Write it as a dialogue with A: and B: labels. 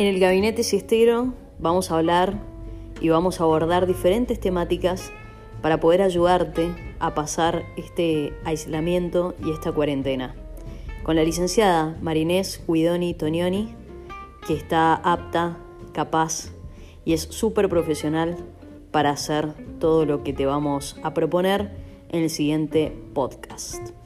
A: En el gabinete siestero vamos a hablar y vamos a abordar diferentes temáticas para poder ayudarte a pasar este aislamiento y esta cuarentena. Con la licenciada Marinés Guidoni Tonioni, que está apta, capaz y es súper profesional para hacer todo lo que te vamos a proponer en el siguiente podcast.